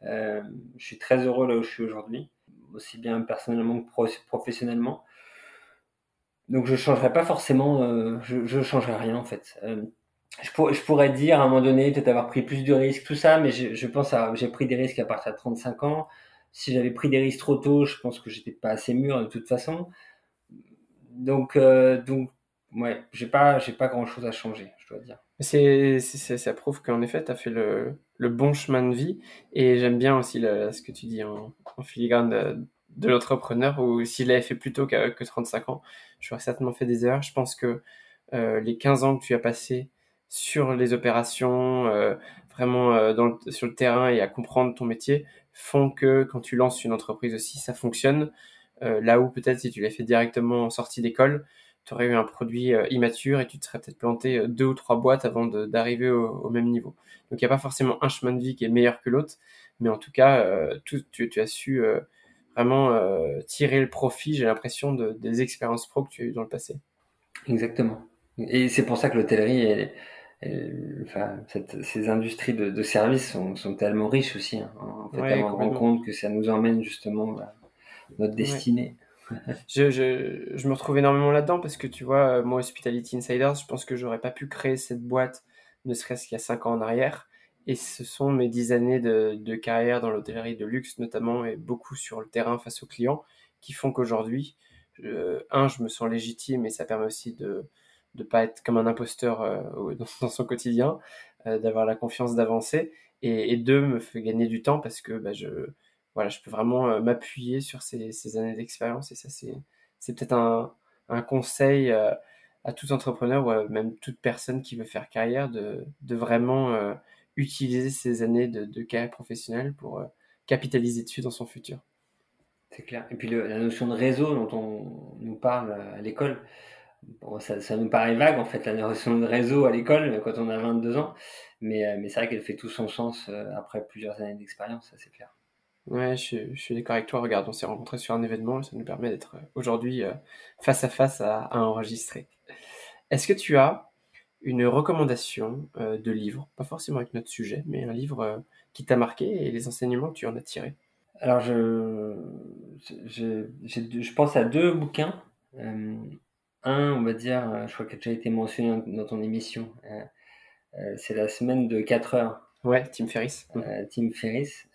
Euh, je suis très heureux là où je suis aujourd'hui, aussi bien personnellement que professionnellement. Donc je changerai pas forcément, euh, je, je changerai rien en fait. Euh, je, je, pourrais dire à un moment donné peut-être avoir pris plus de risques, tout ça, mais je, pense à j'ai pris des risques à partir de 35 ans si j'avais pris des risques trop tôt, je pense que j'étais pas assez mûr de toute façon. Donc, euh, donc, ouais, j'ai pas, pas grand chose à changer, je dois dire. C'est, ça prouve qu'en effet, tu as fait le, bon chemin de vie. Et j'aime bien aussi ce que tu dis en, filigrane de, l'entrepreneur, où s'il avait fait plus tôt que, que 35 ans, j'aurais certainement fait des erreurs. Je pense que euh, les 15 ans que tu as passé sur les opérations, euh, vraiment euh, sur le terrain et à comprendre ton métier, font que quand tu lances une entreprise aussi, ça fonctionne. Euh, là où peut-être si tu l'as fait directement en sortie d'école, tu aurais eu un produit immature et tu te serais peut-être planté deux ou trois boîtes avant d'arriver au, même niveau. Donc il n'y a pas forcément un chemin de vie qui est meilleur que l'autre, mais en tout cas, tu, tu, as su vraiment tirer le profit, j'ai l'impression, de, des expériences pro que tu as eues dans le passé. Exactement. Et c'est pour ça que l'hôtellerie est enfin, ces industries de, de services sont, sont, tellement riches aussi. Hein. En fait, on rend compte que ça nous emmène justement vers notre destinée. <laughs> je, je, je, me retrouve énormément là-dedans parce que tu vois, moi, Hospitality Insiders, je pense que j'aurais pas pu créer cette boîte ne serait-ce qu'il y a 5 ans en arrière. Et ce sont mes 10 années de, de carrière dans l'hôtellerie de luxe notamment et beaucoup sur le terrain face aux clients qui font qu'aujourd'hui, un, je me sens légitime et ça permet aussi de, de pas être comme un imposteur euh, <laughs> dans, son quotidien, euh, d'avoir la confiance d'avancer, et, deux, me fait gagner du temps parce que bah, je, voilà, je peux vraiment euh, m'appuyer sur ces, années d'expérience, et ça, c'est peut-être un, conseil à tout entrepreneur ou même toute personne qui veut faire carrière de, de vraiment utiliser ces années de carrière professionnelle pour capitaliser dessus dans son futur. C'est clair. Et puis la notion de réseau dont on nous parle à l'école, Bon, ça, ça, nous paraît vague en fait la notion de réseau à l'école quand on a 22 ans, mais, euh, mais c'est vrai qu'elle fait tout son sens euh, après plusieurs années d'expérience, ça c'est clair. Ouais, je, je suis d'accord avec toi. Regarde, on s'est rencontrés sur un événement et ça nous permet d'être euh, aujourd'hui face à face à, à enregistrer. Est-ce que tu as une recommandation de livre, pas forcément avec notre sujet, mais un livre qui t'a marqué et les enseignements que tu en as tirés? Alors, je, je, je pense à deux bouquins. Un, on va dire, je crois qu'il a déjà été mentionné dans ton émission. c'est la semaine de 4 heures. Ouais, Tim Ferriss. Tim Ferriss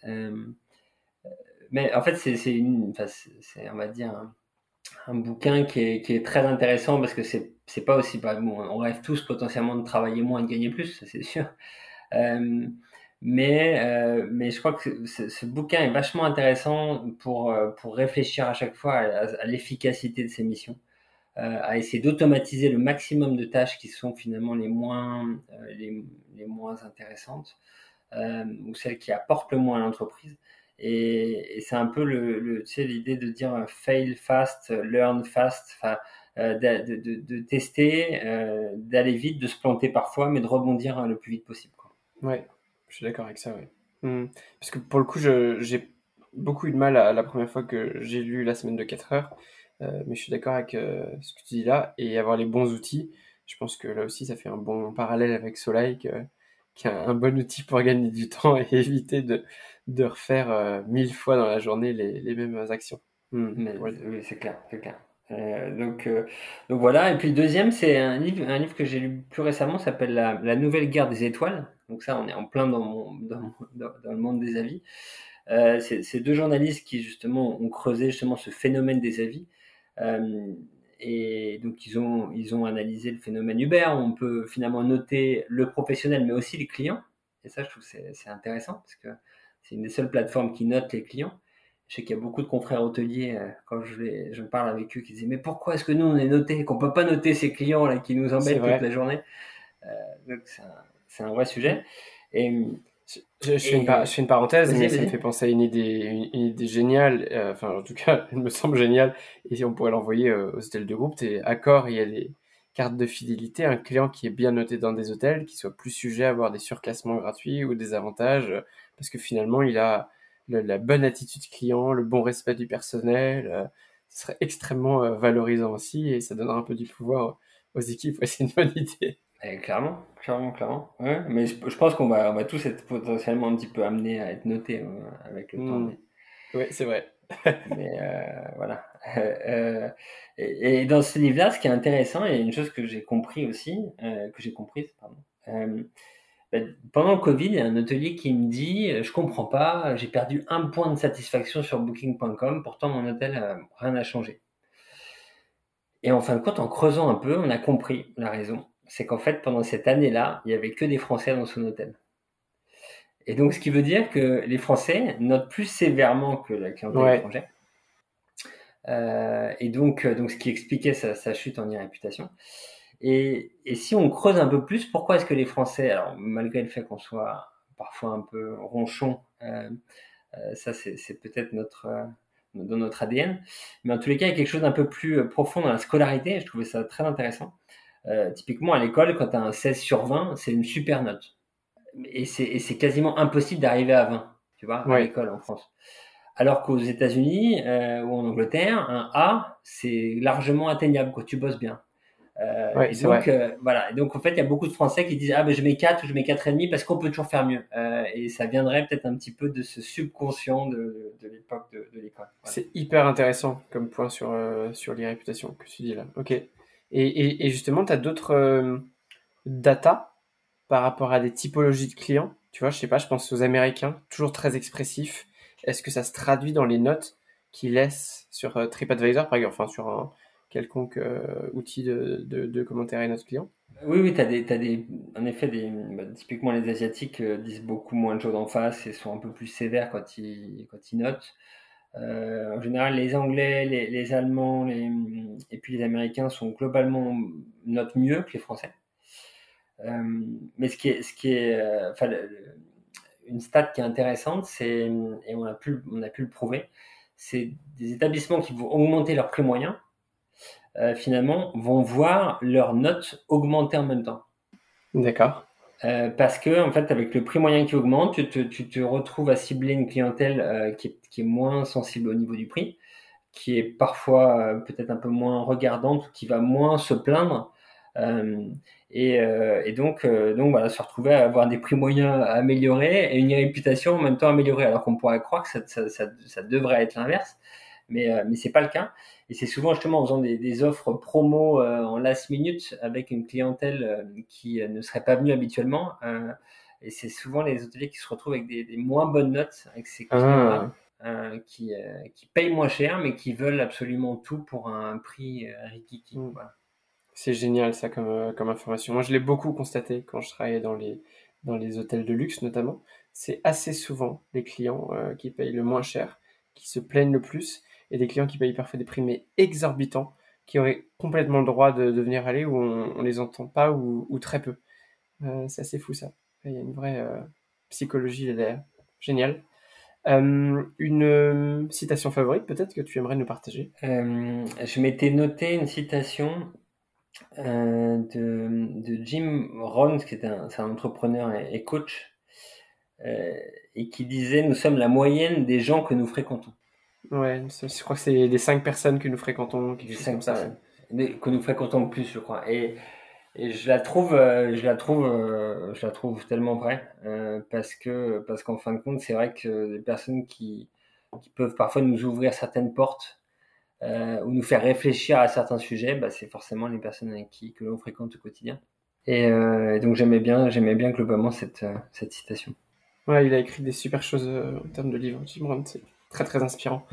mais en fait, c'est, c'est une, enfin, c'est, on va dire, un, bouquin qui est, qui est, très intéressant parce que c'est, c'est pas aussi, bah, bon, on rêve tous potentiellement de travailler moins et de gagner plus, ça c'est sûr. Euh, mais, euh, mais je crois que ce, ce, bouquin est vachement intéressant pour, euh, pour réfléchir à chaque fois à, l'efficacité de ses missions, euh, à essayer d'automatiser le maximum de tâches qui sont finalement les moins, euh, les, les, moins intéressantes ou celles qui apportent le moins à l'entreprise. Et, c'est un peu le, l'idée de dire euh, fail fast, learn fast, euh, de, de, tester, euh, d'aller vite, de se planter parfois, mais de rebondir le plus vite possible. Quoi. Ouais, je suis d'accord avec ça, ouais. Hmm. Parce que pour le coup, j'ai beaucoup eu de mal à, la première fois que j'ai lu La semaine de 4 heures, mais je suis d'accord avec ce que tu dis là, et avoir les bons outils, je pense que là aussi, ça fait un bon parallèle avec Soleil, qui est un bon outil pour gagner du temps et <laughs> éviter de, de refaire euh, mille fois dans la journée les, les mêmes actions. Hmm. Oui, c'est clair, c'est clair. Euh, donc, euh, donc voilà. Et puis le deuxième, c'est un livre, un livre que j'ai lu plus récemment, s'appelle la, Nouvelle Guerre des Étoiles. Donc ça, on est en plein dans, mon, dans, dans, le monde des avis. Euh, c'est deux journalistes qui justement ont creusé justement ce phénomène des avis. Euh, et donc ils ont, ils ont analysé le phénomène Uber. On peut finalement noter le professionnel, mais aussi les clients. Et ça, je trouve c'est intéressant parce que c'est une des seules plateformes qui note les clients. Je sais qu'il y a beaucoup de confrères hôteliers, euh, quand je, les, je parle avec eux, qui disent Mais pourquoi est-ce que nous, on est noté, qu'on peut pas noter ces clients là qui nous embêtent toute la journée euh, Donc, c'est un, un, vrai sujet. Et, je, je, fais une, je, fais une, parenthèse, mais ça me fait penser à une idée, une, idée géniale, euh, enfin, en tout cas, <laughs> elle me semble géniale, et on pourrait l'envoyer euh, aux hôtels de groupe. C'est accord, il y a des cartes de fidélité, un client qui est bien noté dans des hôtels, qui soit plus sujet à avoir des surclassements gratuits ou des avantages parce que finalement, il a la bonne attitude client, le bon respect du personnel. Euh, ce serait extrêmement euh, valorisant aussi et ça donnera un peu du pouvoir aux équipes. <laughs> c'est une bonne idée. Eh, clairement, clairement, clairement. Ouais, mais je, pense qu'on va, on va tous être potentiellement un petit peu amenés à être notés euh, avec le temps. Hmm. Oui, c'est vrai. <laughs> mais voilà. et, et, dans ce livre-là, ce qui est intéressant, et une chose que j'ai compris aussi, que j'ai comprise, pardon, ben, pendant le Covid, il y a un hôtelier qui me dit Je comprends pas, j'ai perdu un point de satisfaction sur Booking.com, pourtant mon hôtel, euh, rien n'a changé. Et en fin de compte, en creusant un peu, on a compris la raison. C'est qu'en fait, pendant cette année-là, il n'y avait que des Français dans son hôtel. Et donc, ce qui veut dire que les Français notent plus sévèrement que la clientèle étrangère. Euh, et donc, euh, donc, ce qui expliquait sa, sa chute en e-réputation. Et, et, si on creuse un peu plus, pourquoi est-ce que les Français, alors malgré le fait qu'on soit parfois un peu ronchon, euh, euh, ça c'est peut-être notre dans notre ADN, mais en tous les cas, il y a quelque chose d'un peu plus profond dans la scolarité. Et je trouvais ça très intéressant. Euh, typiquement à l'école, quand tu as un 16 sur 20, c'est une super note. Et c'est quasiment impossible d'arriver à 20, tu vois, à l'école en France. Alors qu'aux États-Unis euh, ou en Angleterre, un A, c'est largement atteignable quand tu bosses bien. Euh, et donc, voilà. donc, en fait, il y a beaucoup de Français qui disent Ah, ben, je mets 4 ou je mets 4,5 parce qu'on peut toujours faire mieux. Et ça viendrait peut-être un petit peu de ce subconscient de, de, l'époque de, de l'école. C'est hyper intéressant comme point sur, sur les réputations que tu dis là. Ok. Et, et, et justement, tu as d'autres data par rapport à des typologies de clients? Tu vois, je sais pas, je pense aux Américains, toujours très expressifs. Est-ce que ça se traduit dans les notes qu'ils laissent sur TripAdvisor, par exemple, enfin sur un quelconque euh, outil de, de, de, commentaire à notre client? Oui, oui, tu as des, as des, en effet, des, bah, typiquement les Asiatiques euh, disent beaucoup moins de choses en face et sont un peu plus sévères quand ils, quand ils notent. Euh, en général, les Anglais, les, Allemands et puis les Américains sont globalement notent mieux que les Français. Euh, mais ce qui est, ce qui est enfin, une stat qui est intéressante, c'est, et on a pu, on a pu le prouver, c'est des établissements qui vont augmenter leurs prix moyens euh, finalement, vont voir leurs notes augmenter en même temps. D'accord. Euh, parce que en fait, avec le prix moyen qui augmente, tu te, tu te retrouves à cibler une clientèle euh, qui, est, qui, est, moins sensible au niveau du prix, qui est parfois euh, peut-être un peu moins regardante, qui va moins se plaindre. Et, et, donc, donc voilà, se retrouver à avoir des prix moyens améliorés et une réputation en même temps améliorée, alors qu'on pourrait croire que ça, ça, ça, ça devrait être l'inverse, mais mais c'est pas le cas. Et c'est souvent justement en faisant des, des offres promo en last minute avec une clientèle qui ne serait pas venue habituellement. et c'est souvent les hôteliers qui se retrouvent avec des, des moins bonnes notes avec ces clients ah. qui, qui payent moins cher, mais qui veulent absolument tout pour un prix rikiki. Mmh. Voilà. C'est génial ça comme, euh, comme information. Moi je l'ai beaucoup constaté quand je travaillais dans les, dans les hôtels de luxe notamment. C'est assez souvent les clients euh, qui payent le moins cher, qui se plaignent le plus, et des clients qui payent parfois des prix mais exorbitants, qui auraient complètement le droit de, venir aller où on, on les entend pas ou, très peu. Euh, c'est assez fou ça. Il y a une vraie euh, psychologie derrière. Génial. Euh, une citation favorite peut-être que tu aimerais nous partager? Je m'étais noté une citation de, Jim Rohn, qui est un, entrepreneur et, coach, et qui disait Nous sommes la moyenne des gens que nous fréquentons. Ouais, je crois que c'est les cinq personnes que nous fréquentons qui cinq ça. Que nous fréquentons le plus, je crois. Et, et je la trouve, euh, je la trouve, euh, je la trouve tellement vraie parce que parce qu'en fin de compte, c'est vrai que des personnes qui, qui peuvent parfois nous ouvrir certaines portes euh, ou nous faire réfléchir à certains sujets, bah, c'est forcément les personnes avec qui que l'on fréquente au quotidien. Et, euh, donc j'aimais bien, j'aimais bien globalement cette, euh, cette citation. Ouais, il a écrit des super choses euh, en termes de livres, Jim c'est très très inspirant.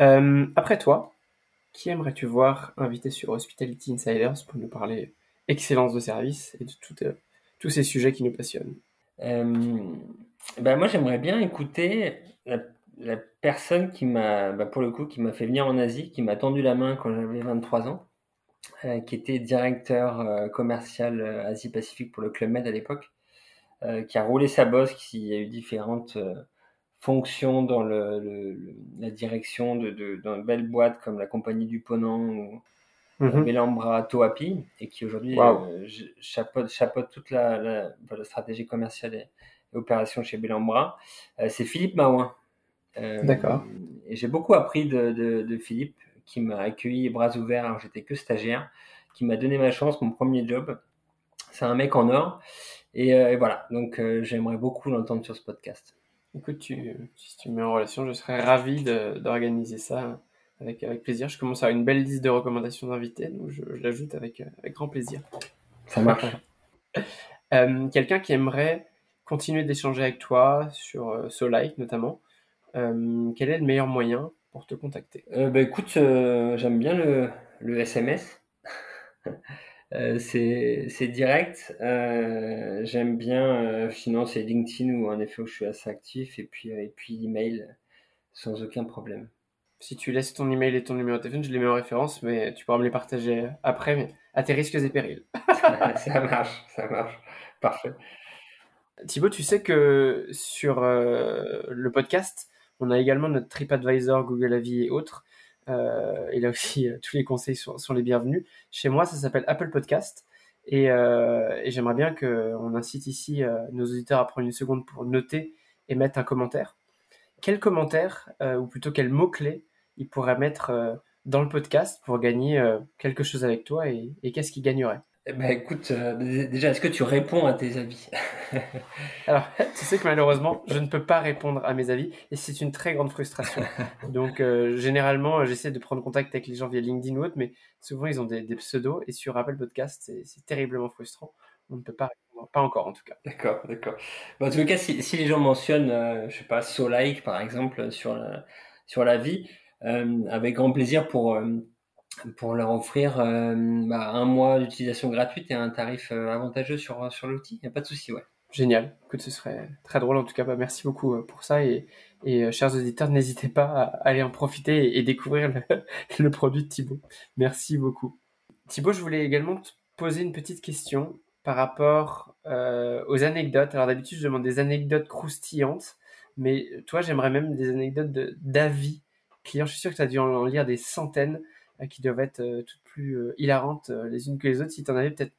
Euh, après toi, qui aimerais-tu voir invité sur Hospitality Insiders pour nous parler excellence de service et de tout, tous ces sujets qui nous passionnent? Ben Moi, j'aimerais bien écouter la personne qui m'a, bah pour le coup, qui m'a fait venir en Asie, qui m'a tendu la main quand j'avais 23 ans, euh, qui était directeur euh, commercial euh, Asie-Pacifique pour le Club Med à l'époque, qui a roulé sa bosse, qui a eu différentes fonctions dans le, la direction de, de, dans belles boîtes comme la Compagnie du Ponant ou mm Melambra Toapi, et qui aujourd'hui chapeaute, toute la, la, stratégie commerciale et, opération chez Belambra. c'est Philippe Maouin. Euh, D'accord. Et j'ai beaucoup appris de, de, de Philippe, qui m'a accueilli bras ouverts alors j'étais que stagiaire, qui m'a donné ma chance, mon premier job. C'est un mec en or. Et, euh, voilà, donc euh, j'aimerais beaucoup l'entendre sur ce podcast. Écoute, tu, si tu me mets en relation, je serais ravi d'organiser ça avec, avec plaisir. Je commence à avoir une belle liste de recommandations d'invités, donc je, je l'ajoute avec, avec grand plaisir. Ça marche. <laughs> Quelqu'un qui aimerait continuer d'échanger avec toi sur euh, Solike notamment, euh, quel est le meilleur moyen pour te contacter? Euh, bah, Écoute, euh, j'aime bien le, le SMS. <laughs> c'est direct. j'aime bien, sinon c'est LinkedIn où en effet où je suis assez actif et puis, et puis l'email sans aucun problème. Si tu laisses ton email et ton numéro de téléphone, je les mets en référence, mais tu pourras me les partager après, mais à tes risques et périls. <laughs> <laughs> ça marche, ça marche. Parfait. Thibaut, tu sais que sur le podcast, on a également notre TripAdvisor, Google Avis et autres. Euh, et là aussi, euh, tous les conseils sont, les bienvenus. Chez moi, ça s'appelle Apple Podcast. Et, euh, j'aimerais bien qu'on incite ici nos auditeurs à prendre une seconde pour noter et mettre un commentaire. Quel commentaire, ou plutôt quel mot-clé, ils pourraient mettre dans le podcast pour gagner quelque chose avec toi et qu'est-ce qu'ils gagneraient eh ben, écoute, euh, déjà, est-ce que tu réponds à tes avis? <laughs> Alors, tu sais que malheureusement, je ne peux pas répondre à mes avis et c'est une très grande frustration. <laughs> Donc, euh, généralement, j'essaie de prendre contact avec les gens via LinkedIn ou autre, mais souvent, ils ont des, pseudos et sur Apple Podcast, c'est terriblement frustrant. On ne peut pas répondre, pas encore en tout cas. D'accord, d'accord. en tout cas, si, si les gens mentionnent, euh, je sais pas, So-like par exemple, sur la, sur la vie, avec grand plaisir pour pour leur offrir euh, bah, un mois d'utilisation gratuite et un tarif euh, avantageux sur, sur l'outil. Il n'y a pas de souci, ouais. Génial. Écoute, ce serait très drôle en tout cas. Bah, merci beaucoup euh, pour ça et, et chers auditeurs, n'hésitez pas à aller en profiter et, découvrir <laughs> le, produit de Thibaut. Merci beaucoup. Thibaut, je voulais également te poser une petite question par rapport aux anecdotes. Alors d'habitude, je demande des anecdotes croustillantes, mais toi, j'aimerais même des anecdotes d'avis clients. Je suis sûr que tu as dû en lire des centaines. Euh, qui doivent être euh, toutes plus euh, hilarantes les unes que les autres. Si tu en avais peut-être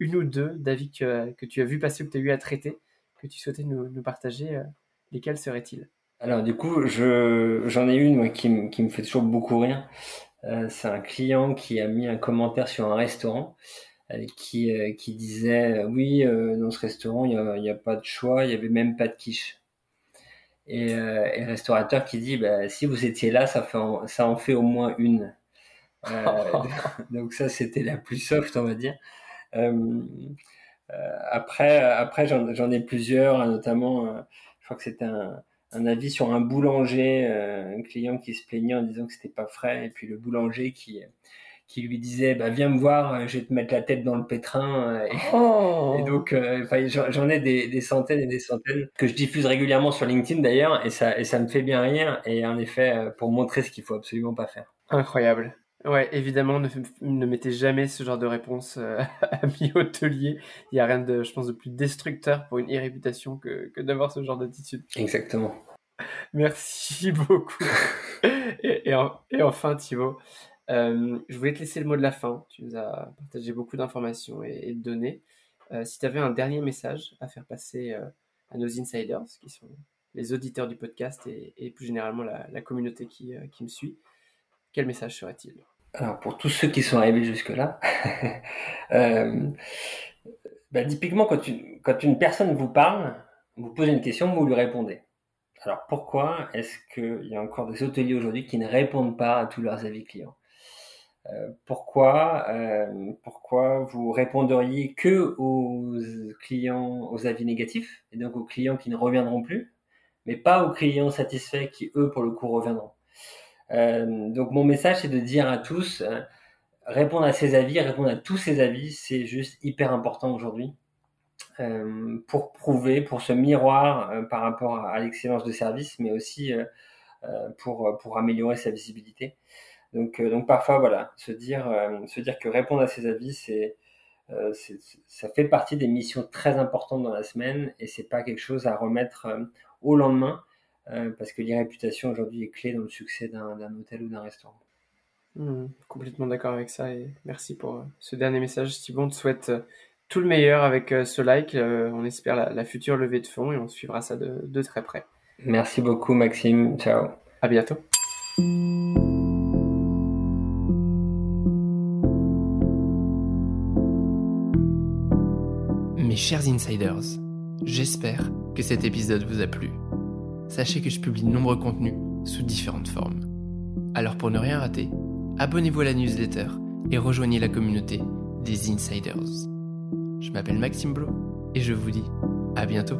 une ou deux d'avis que, tu as vu passer ou que tu as eu à traiter, que tu souhaitais nous, partager, lesquels seraient-ils? Alors du coup, j'en ai une qui, me fait toujours beaucoup rire. c'est un client qui a mis un commentaire sur un restaurant qui, disait oui, dans ce restaurant, il n'y a, pas de choix, il n'y avait même pas de quiche. Et, le restaurateur qui dit bah, si vous étiez là, ça en fait au moins une. <laughs> donc ça, c'était la plus soft, on va dire. après, après j'en ai plusieurs, notamment, je crois que c'était un, un avis sur un boulanger, euh, un client qui se plaignait en disant que c'était pas frais, et puis le boulanger qui qui lui disait bah viens me voir, euh, je vais te mettre la tête dans le pétrin. Euh, et, oh. donc j'en ai des, des, centaines et des centaines que je diffuse régulièrement sur LinkedIn d'ailleurs, et ça et ça me fait bien rire. Et en effet, pour montrer ce qu'il faut absolument pas faire. Incroyable. Ouais, évidemment, ne, ne, mettez jamais ce genre de réponse <laughs> à mi hôtelier. Il n'y a rien de, je pense, de plus destructeur pour une e-réputation que, que d'avoir ce genre d'attitude. Exactement. Merci <laughs> beaucoup. <laughs> et, et, enfin, Thibaut, euh, je voulais te laisser le mot de la fin. Tu nous as partagé beaucoup d'informations et, de données. Euh, si tu avais un dernier message à faire passer euh, à nos insiders, qui sont les auditeurs du podcast et, plus généralement la, la communauté qui, qui, me suit, quel message serait-il? Alors, pour tous ceux qui sont arrivés jusque-là, <laughs> bah, typiquement, quand, quand une personne vous parle, vous posez une question, vous lui répondez. Alors pourquoi est-ce qu'il y a encore des hôteliers aujourd'hui qui ne répondent pas à tous leurs avis clients? Euh, pourquoi, euh, pourquoi vous répondriez que aux clients, aux avis négatifs, et donc aux clients qui ne reviendront plus, mais pas aux clients satisfaits qui, eux, pour le coup, reviendront? Euh, donc mon message, c'est de dire à tous, répondre à ces avis, répondre à tous ces avis, c'est juste hyper important aujourd'hui. Euh, pour prouver, pour ce miroir euh, par rapport à, l'excellence de service, mais aussi euh, pour, pour améliorer sa visibilité. Donc, donc parfois, voilà, se dire, se dire que répondre à ses avis, c'est, ça fait partie des missions très importantes dans la semaine et c'est pas quelque chose à remettre au lendemain parce que l'irréputation aujourd'hui est clé dans le succès d'un, hôtel ou d'un restaurant. Mmh, complètement d'accord avec ça et merci pour ce dernier message. Thibaut, on te souhaite tout le meilleur avec euh, ce like. Euh, on espère la, future levée de fonds et on suivra ça de, très près. Merci beaucoup Maxime. Ciao. À bientôt. Mes chers insiders, j'espère que cet épisode vous a plu. Sachez que je publie de nombreux contenus sous différentes formes. Alors pour ne rien rater, abonnez-vous à la newsletter et rejoignez la communauté des insiders. Je m'appelle Maxime Blo et je vous dis à bientôt.